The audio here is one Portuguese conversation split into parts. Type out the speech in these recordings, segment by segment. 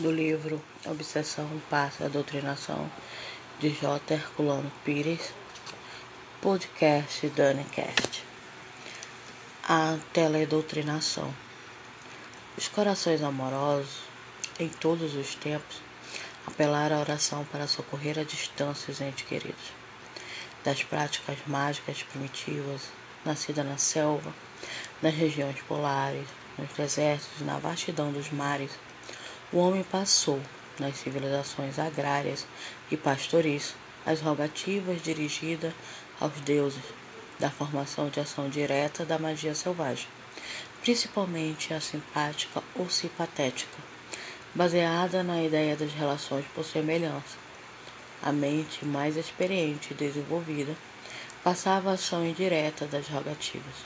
do livro Obsessão, Passa a Doutrinação, de J. Herculano Pires, podcast DaniCast. A teledoutrinação. Os corações amorosos, em todos os tempos, apelaram à oração para socorrer a distâncias entre queridos. Das práticas mágicas primitivas, nascida na selva, nas regiões polares, nos desertos, na vastidão dos mares, o homem passou, nas civilizações agrárias e pastoris, as rogativas dirigidas aos deuses da formação de ação direta da magia selvagem, principalmente a simpática ou simpatética, baseada na ideia das relações por semelhança. A mente mais experiente e desenvolvida passava a ação indireta das rogativas.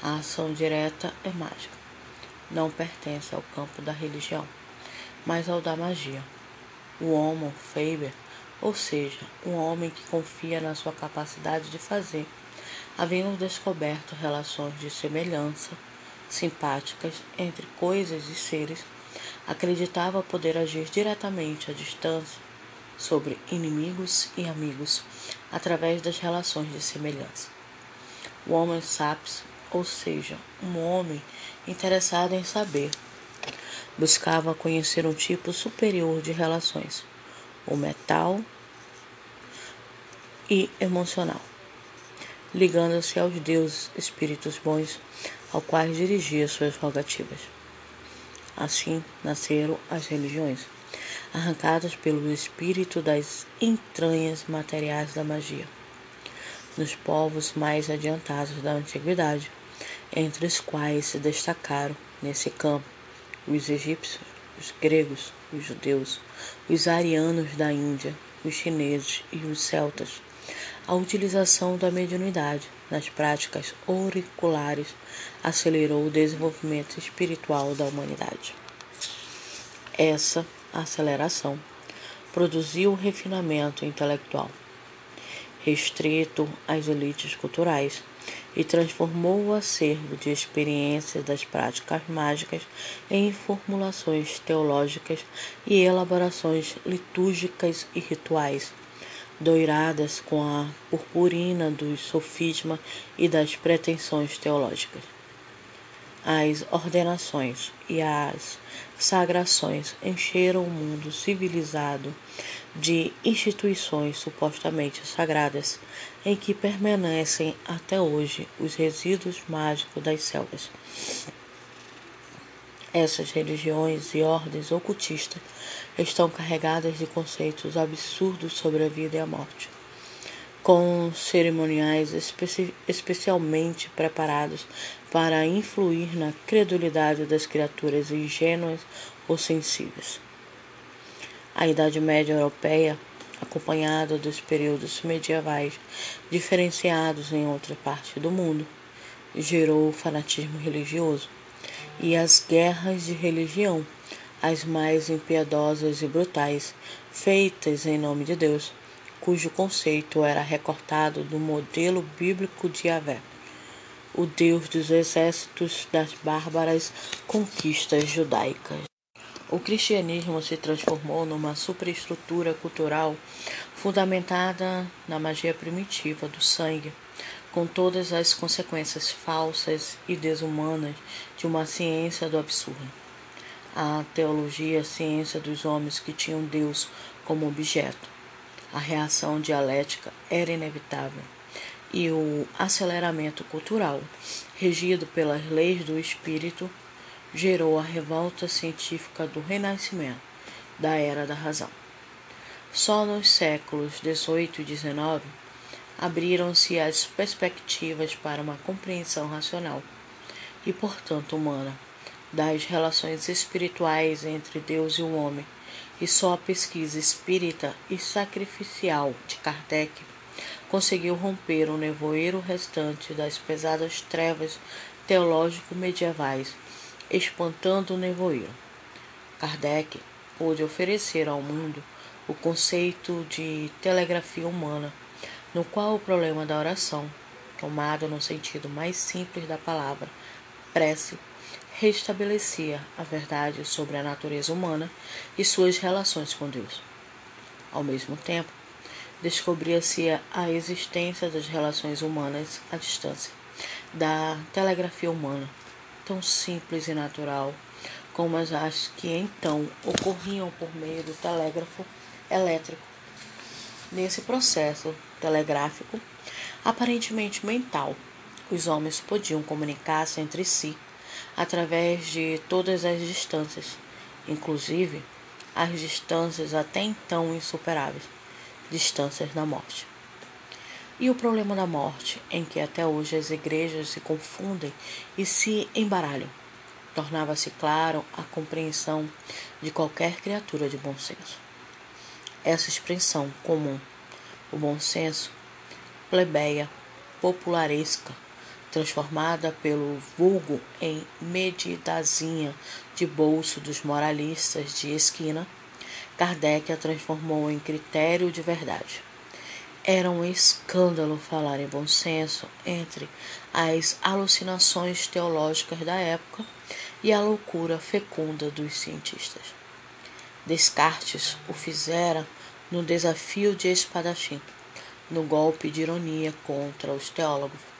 A ação direta é mágica, não pertence ao campo da religião mas ao da magia. O Homo Faber, ou seja, um homem que confia na sua capacidade de fazer, havendo descoberto relações de semelhança simpáticas entre coisas e seres, acreditava poder agir diretamente à distância sobre inimigos e amigos através das relações de semelhança. O Homo sapiens, ou seja, um homem interessado em saber buscava conhecer um tipo superior de relações, o metal e emocional, ligando-se aos deuses, espíritos bons, ao quais dirigia suas rogativas. Assim nasceram as religiões, arrancadas pelo espírito das entranhas materiais da magia. Nos povos mais adiantados da antiguidade, entre os quais se destacaram nesse campo os egípcios, os gregos, os judeus, os arianos da Índia, os chineses e os celtas. A utilização da mediunidade nas práticas auriculares acelerou o desenvolvimento espiritual da humanidade. Essa aceleração produziu o refinamento intelectual, restrito às elites culturais e transformou o acervo de experiências das práticas mágicas em formulações teológicas e elaborações litúrgicas e rituais, doiradas com a purpurina do sofisma e das pretensões teológicas. As ordenações e as sagrações encheram o mundo civilizado de instituições supostamente sagradas em que permanecem até hoje os resíduos mágicos das selvas. Essas religiões e ordens ocultistas estão carregadas de conceitos absurdos sobre a vida e a morte, com cerimoniais especi especialmente preparados para influir na credulidade das criaturas ingênuas ou sensíveis. A Idade Média Europeia acompanhada dos períodos medievais diferenciados em outra parte do mundo, gerou o fanatismo religioso e as guerras de religião, as mais impiedosas e brutais, feitas em nome de Deus, cujo conceito era recortado do modelo bíblico de Yahvé, o Deus dos exércitos das bárbaras conquistas judaicas. O cristianismo se transformou numa superestrutura cultural fundamentada na magia primitiva do sangue, com todas as consequências falsas e desumanas de uma ciência do absurdo. A teologia, a ciência dos homens que tinham Deus como objeto. A reação dialética era inevitável e o aceleramento cultural, regido pelas leis do espírito, gerou a revolta científica do Renascimento, da Era da Razão. Só nos séculos XVIII e XIX abriram-se as perspectivas para uma compreensão racional e, portanto, humana das relações espirituais entre Deus e o homem, e só a pesquisa espírita e sacrificial de Kardec conseguiu romper o nevoeiro restante das pesadas trevas teológico-medievais espantando o nevoeiro. Kardec pôde oferecer ao mundo o conceito de telegrafia humana, no qual o problema da oração, tomado no sentido mais simples da palavra, prece, restabelecia a verdade sobre a natureza humana e suas relações com Deus. Ao mesmo tempo, descobria-se a existência das relações humanas à distância, da telegrafia humana, tão simples e natural como as que então ocorriam por meio do telégrafo elétrico. Nesse processo telegráfico, aparentemente mental, os homens podiam comunicar-se entre si através de todas as distâncias, inclusive as distâncias até então insuperáveis distâncias da morte. E o problema da morte, em que até hoje as igrejas se confundem e se embaralham, tornava-se claro a compreensão de qualquer criatura de bom senso. Essa expressão comum, o bom senso, plebeia, popularesca, transformada pelo vulgo em medidazinha de bolso dos moralistas de esquina, Kardec a transformou em critério de verdade. Era um escândalo falar em bom senso entre as alucinações teológicas da época e a loucura fecunda dos cientistas. Descartes o fizera no desafio de espadachim, no golpe de ironia contra os teólogos,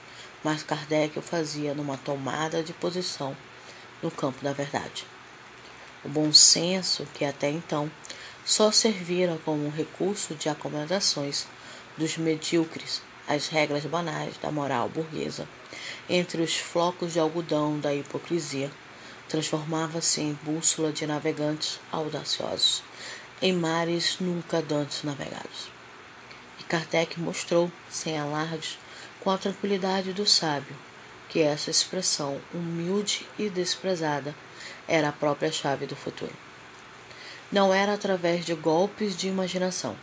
mas Kardec o fazia numa tomada de posição no campo da verdade. O bom senso, que até então só servira como um recurso de acomodações dos medíocres às regras banais da moral burguesa, entre os flocos de algodão da hipocrisia, transformava-se em bússola de navegantes audaciosos, em mares nunca dantes navegados. E Kardec mostrou, sem alardes, com a tranquilidade do sábio, que essa expressão humilde e desprezada era a própria chave do futuro. Não era através de golpes de imaginação,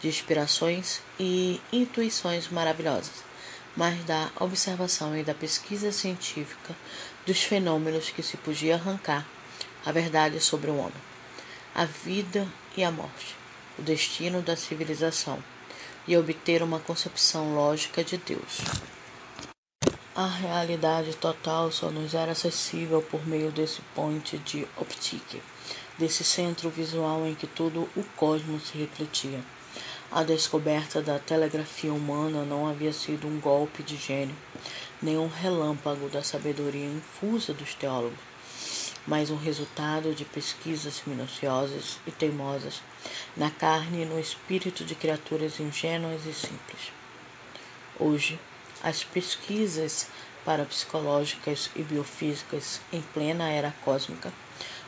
de inspirações e intuições maravilhosas, mas da observação e da pesquisa científica dos fenômenos que se podia arrancar a verdade sobre o homem, a vida e a morte, o destino da civilização e obter uma concepção lógica de Deus. A realidade total só nos era acessível por meio desse ponte de optique desse centro visual em que todo o cosmos se refletia. A descoberta da telegrafia humana não havia sido um golpe de gênio, nem um relâmpago da sabedoria infusa dos teólogos, mas um resultado de pesquisas minuciosas e teimosas na carne e no espírito de criaturas ingênuas e simples. Hoje, as pesquisas parapsicológicas e biofísicas em plena era cósmica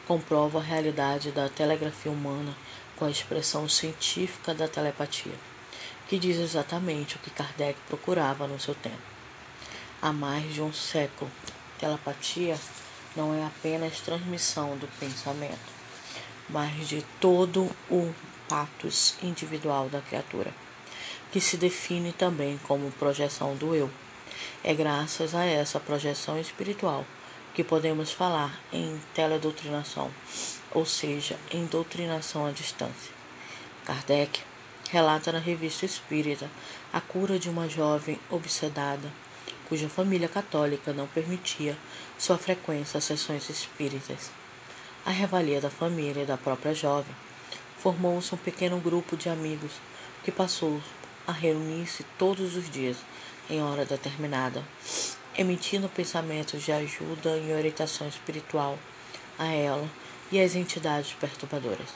comprova a realidade da telegrafia humana com a expressão científica da telepatia, que diz exatamente o que Kardec procurava no seu tempo. Há mais de um século, telepatia não é apenas transmissão do pensamento, mas de todo o patos individual da criatura, que se define também como projeção do eu. É graças a essa projeção espiritual que podemos falar em teledoutrinação, ou seja, em doutrinação à distância. Kardec relata na revista Espírita a cura de uma jovem obsedada, cuja família católica não permitia sua frequência às sessões espíritas. A revalia da família e da própria jovem, formou-se um pequeno grupo de amigos que passou a reunir-se todos os dias em hora determinada emitindo pensamentos de ajuda e orientação espiritual a ela e às entidades perturbadoras.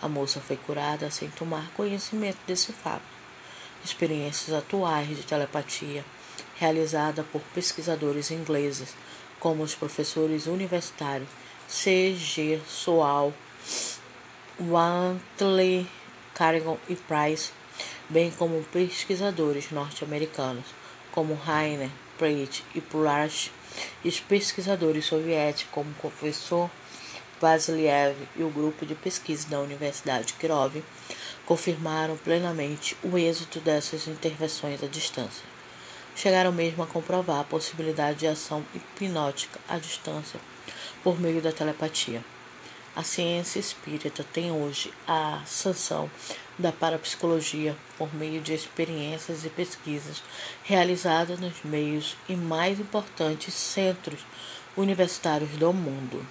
A moça foi curada sem tomar conhecimento desse fato. Experiências atuais de telepatia, realizada por pesquisadores ingleses, como os professores universitários C. G. Soal, Wantley, Carrigan e Price, bem como pesquisadores norte-americanos, como Rainer Pratt e Pulash, e os pesquisadores soviéticos como o professor Vasiliev e o grupo de pesquisa da Universidade de Kirov confirmaram plenamente o êxito dessas intervenções à distância. Chegaram mesmo a comprovar a possibilidade de ação hipnótica à distância por meio da telepatia. A ciência espírita tem hoje a sanção da parapsicologia por meio de experiências e pesquisas realizadas nos meios e mais importantes centros universitários do mundo.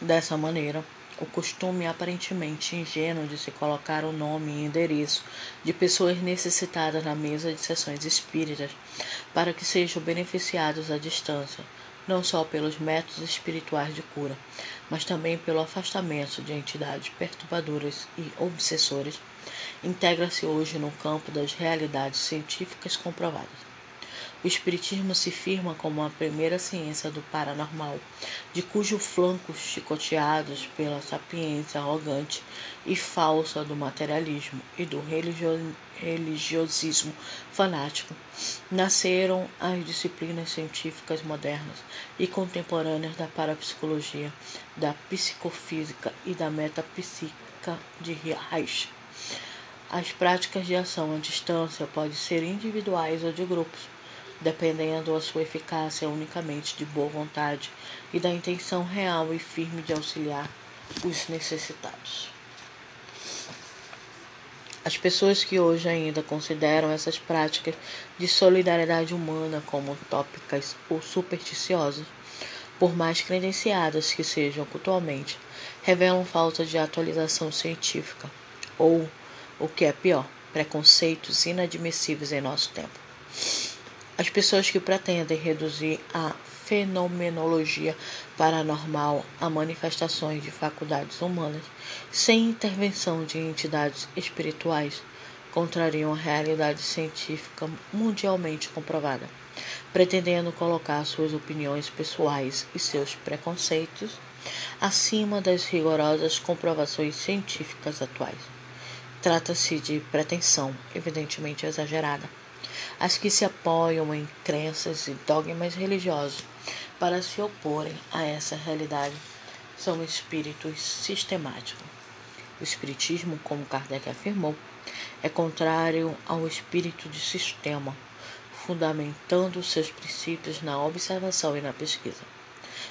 Dessa maneira, o costume aparentemente ingênuo de se colocar o nome e endereço de pessoas necessitadas na mesa de sessões espíritas para que sejam beneficiados à distância, não só pelos métodos espirituais de cura, mas também pelo afastamento de entidades perturbadoras e obsessoras, integra-se hoje no campo das realidades científicas comprovadas. O Espiritismo se firma como a primeira ciência do paranormal, de cujos flancos chicoteados pela sapiência arrogante e falsa do materialismo e do religio religiosismo fanático, nasceram as disciplinas científicas modernas e contemporâneas da parapsicologia, da psicofísica e da metapsíquica de Reich. As práticas de ação à distância podem ser individuais ou de grupos dependendo a sua eficácia unicamente de boa vontade e da intenção real e firme de auxiliar os necessitados. As pessoas que hoje ainda consideram essas práticas de solidariedade humana como utópicas ou supersticiosas, por mais credenciadas que sejam cultualmente, revelam falta de atualização científica ou, o que é pior, preconceitos inadmissíveis em nosso tempo. As pessoas que pretendem reduzir a fenomenologia paranormal a manifestações de faculdades humanas sem intervenção de entidades espirituais contrariam a realidade científica mundialmente comprovada, pretendendo colocar suas opiniões pessoais e seus preconceitos acima das rigorosas comprovações científicas atuais. Trata-se de pretensão, evidentemente exagerada as que se apoiam em crenças e dogmas religiosos para se oporem a essa realidade são espíritos sistemáticos. O espiritismo, como Kardec afirmou, é contrário ao espírito de sistema, fundamentando seus princípios na observação e na pesquisa.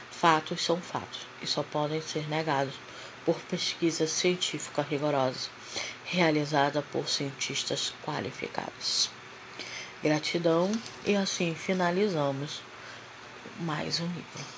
Fatos são fatos e só podem ser negados por pesquisa científica rigorosa, realizada por cientistas qualificados. Gratidão e assim finalizamos mais um livro.